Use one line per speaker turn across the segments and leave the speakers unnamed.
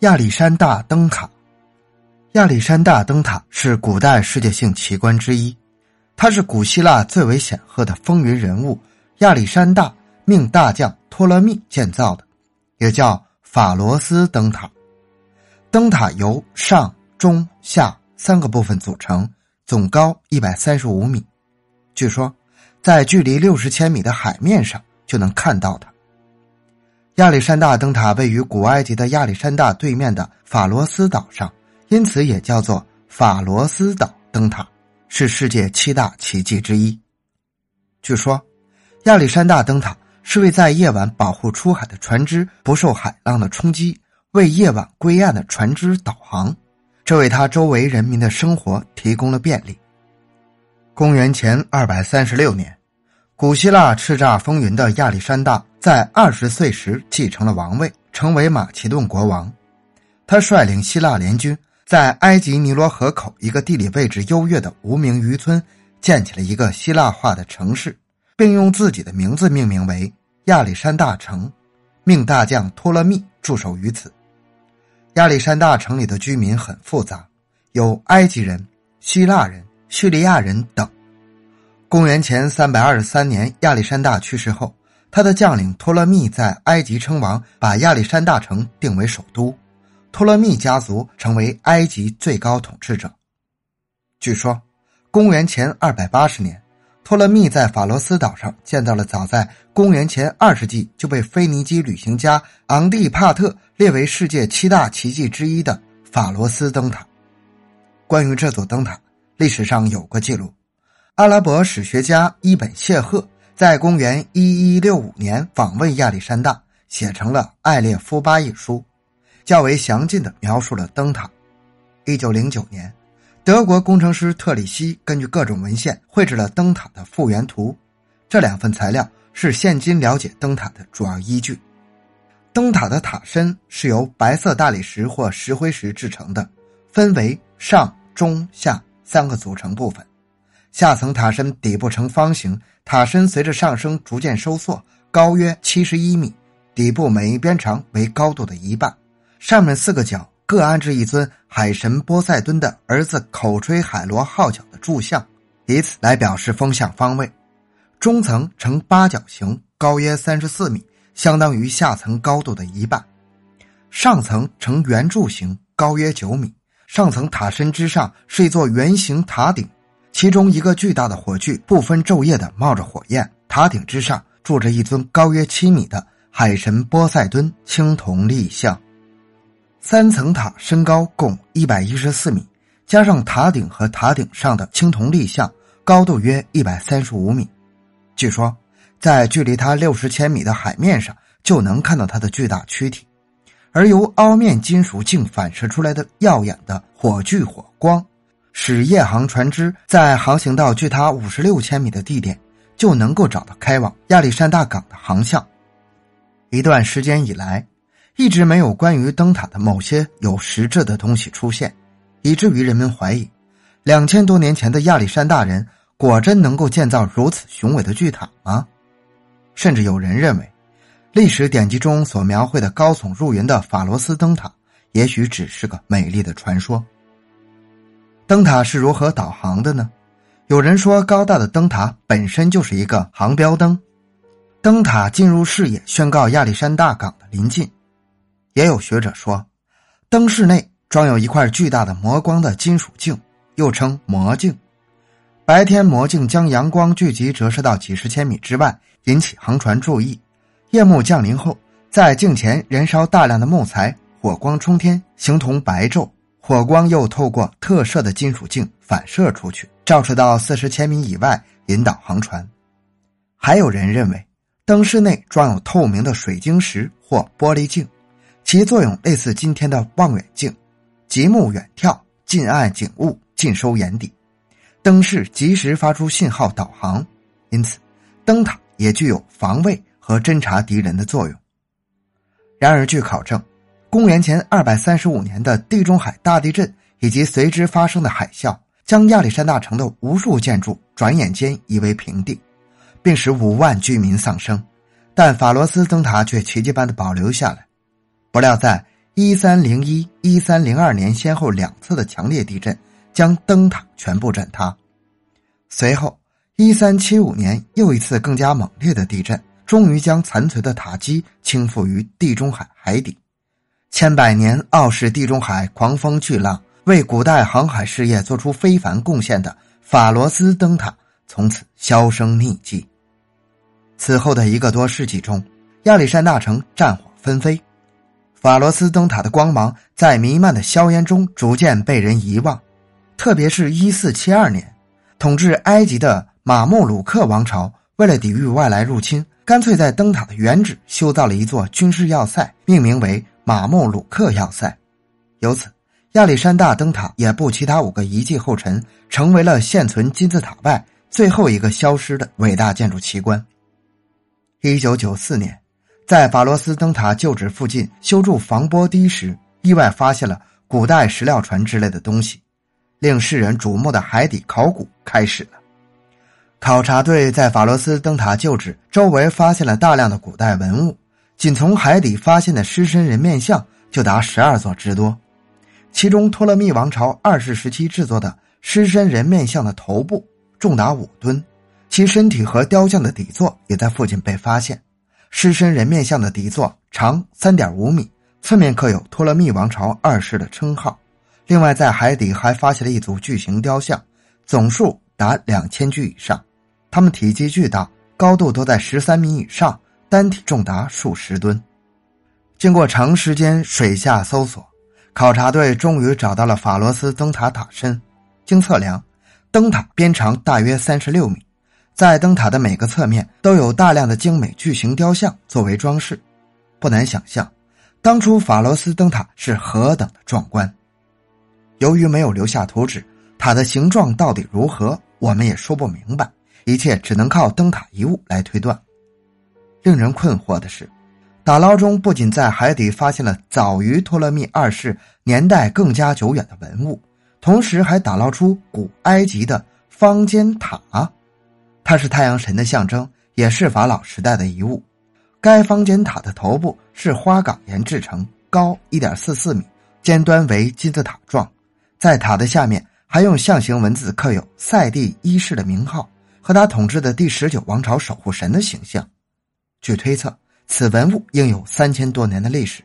亚历山大灯塔，亚历山大灯塔是古代世界性奇观之一，它是古希腊最为显赫的风云人物亚历山大命大将托勒密建造的，也叫法罗斯灯塔。灯塔由上、中、下三个部分组成，总高一百三十五米。据说，在距离六十千米的海面上就能看到它。亚历山大灯塔位于古埃及的亚历山大对面的法罗斯岛上，因此也叫做法罗斯岛灯塔，是世界七大奇迹之一。据说，亚历山大灯塔是为在夜晚保护出海的船只不受海浪的冲击，为夜晚归岸的船只导航，这为他周围人民的生活提供了便利。公元前二百三十六年。古希腊叱咤风云的亚历山大在二十岁时继承了王位，成为马其顿国王。他率领希腊联军，在埃及尼罗河口一个地理位置优越的无名渔村，建起了一个希腊化的城市，并用自己的名字命名为亚历山大城，命大将托勒密驻守于此。亚历山大城里的居民很复杂，有埃及人、希腊人、叙利亚人等。公元前三百二十三年，亚历山大去世后，他的将领托勒密在埃及称王，把亚历山大城定为首都。托勒密家族成为埃及最高统治者。据说，公元前二百八十年，托勒密在法罗斯岛上建造了早在公元前二世纪就被腓尼基旅行家昂蒂帕特列为世界七大奇迹之一的法罗斯灯塔。关于这座灯塔，历史上有个记录。阿拉伯史学家伊本谢赫在公元一一六五年访问亚历山大，写成了《艾列夫巴》一书，较为详尽的描述了灯塔。一九零九年，德国工程师特里希根据各种文献绘制了灯塔的复原图，这两份材料是现今了解灯塔的主要依据。灯塔的塔身是由白色大理石或石灰石制成的，分为上、中、下三个组成部分。下层塔身底部呈方形，塔身随着上升逐渐收缩，高约七十一米，底部每一边长为高度的一半。上面四个角各安置一尊海神波塞冬的儿子口吹海螺号角的柱像，以此来表示风向方位。中层呈八角形，高约三十四米，相当于下层高度的一半。上层呈圆柱形，高约九米。上层塔身之上是一座圆形塔顶。其中一个巨大的火炬不分昼夜的冒着火焰，塔顶之上住着一尊高约七米的海神波塞冬青铜立像。三层塔身高共一百一十四米，加上塔顶和塔顶上的青铜立像，高度约一百三十五米。据说，在距离它六十千米的海面上就能看到它的巨大躯体，而由凹面金属镜反射出来的耀眼的火炬火光。使夜航船只在航行到距它五十六千米的地点，就能够找到开往亚历山大港的航向。一段时间以来，一直没有关于灯塔的某些有实质的东西出现，以至于人们怀疑，两千多年前的亚历山大人果真能够建造如此雄伟的巨塔吗？甚至有人认为，历史典籍中所描绘的高耸入云的法罗斯灯塔，也许只是个美丽的传说。灯塔是如何导航的呢？有人说，高大的灯塔本身就是一个航标灯，灯塔进入视野，宣告亚历山大港的临近。也有学者说，灯室内装有一块巨大的磨光的金属镜，又称魔镜。白天，魔镜将阳光聚集折射到几十千米之外，引起航船注意。夜幕降临后，在镜前燃烧大量的木材，火光冲天，形同白昼。火光又透过特摄的金属镜反射出去，照射到四十千米以外，引导航船。还有人认为，灯室内装有透明的水晶石或玻璃镜，其作用类似今天的望远镜，极目远眺，近岸景物尽收眼底。灯饰及时发出信号导航，因此，灯塔也具有防卫和侦察敌人的作用。然而，据考证。公元前二百三十五年的地中海大地震以及随之发生的海啸，将亚历山大城的无数建筑转眼间夷为平地，并使五万居民丧生。但法罗斯灯塔却奇迹般的保留下来。不料，在一三零一、一三零二年先后两次的强烈地震将灯塔全部震塌。随后，一三七五年又一次更加猛烈的地震，终于将残存的塔基倾覆于地中海海底。千百年傲视地中海狂风巨浪，为古代航海事业做出非凡贡献的法罗斯灯塔，从此销声匿迹。此后的一个多世纪中，亚历山大城战火纷飞，法罗斯灯塔的光芒在弥漫的硝烟中逐渐被人遗忘。特别是一四七二年，统治埃及的马穆鲁克王朝为了抵御外来入侵，干脆在灯塔的原址修造了一座军事要塞，命名为马穆鲁克要塞。由此，亚历山大灯塔也步其他五个遗迹后尘，成为了现存金字塔外最后一个消失的伟大建筑奇观。一九九四年，在法罗斯灯塔旧址附近修筑防波堤时，意外发现了古代石料船之类的东西，令世人瞩目的海底考古开始了。考察队在法罗斯灯塔旧址周围发现了大量的古代文物，仅从海底发现的狮身人面像就达十二座之多，其中托勒密王朝二世时期制作的狮身人面像的头部重达五吨。其身体和雕像的底座也在附近被发现，狮身人面像的底座长三点五米，侧面刻有托勒密王朝二世的称号。另外，在海底还发现了一组巨型雕像，总数达两千具以上，它们体积巨大，高度都在十三米以上，单体重达数十吨。经过长时间水下搜索，考察队终于找到了法罗斯灯塔塔身。经测量，灯塔边长大约三十六米。在灯塔的每个侧面都有大量的精美巨型雕像作为装饰，不难想象，当初法罗斯灯塔是何等的壮观。由于没有留下图纸，塔的形状到底如何，我们也说不明白，一切只能靠灯塔遗物来推断。令人困惑的是，打捞中不仅在海底发现了早于托勒密二世年代更加久远的文物，同时还打捞出古埃及的方尖塔。它是太阳神的象征，也是法老时代的遗物。该方尖塔的头部是花岗岩制成，高一点四四米，尖端为金字塔状。在塔的下面还用象形文字刻有塞蒂一世的名号和他统治的第十九王朝守护神的形象。据推测，此文物应有三千多年的历史。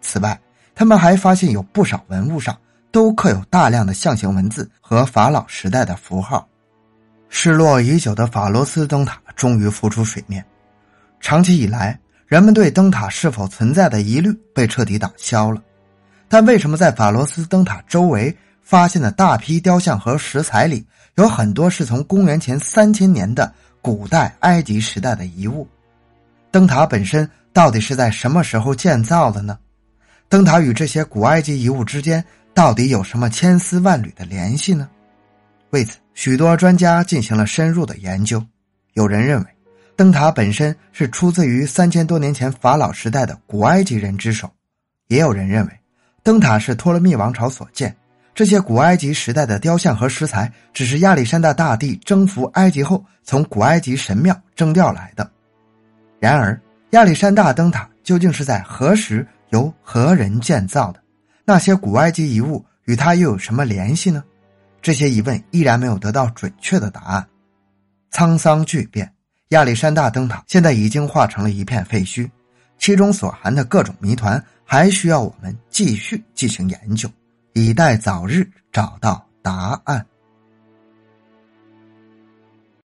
此外，他们还发现有不少文物上都刻有大量的象形文字和法老时代的符号。失落已久的法罗斯灯塔终于浮出水面。长期以来，人们对灯塔是否存在的疑虑被彻底打消了。但为什么在法罗斯灯塔周围发现的大批雕像和石材里，有很多是从公元前三千年的古代埃及时代的遗物？灯塔本身到底是在什么时候建造的呢？灯塔与这些古埃及遗物之间到底有什么千丝万缕的联系呢？为此，许多专家进行了深入的研究。有人认为，灯塔本身是出自于三千多年前法老时代的古埃及人之手；也有人认为，灯塔是托勒密王朝所建。这些古埃及时代的雕像和石材，只是亚历山大大帝征服埃及后从古埃及神庙征调来的。然而，亚历山大灯塔究竟是在何时由何人建造的？那些古埃及遗物与他又有什么联系呢？这些疑问依然没有得到准确的答案。沧桑巨变，亚历山大灯塔现在已经化成了一片废墟，其中所含的各种谜团还需要我们继续进行研究，以待早日找到答案。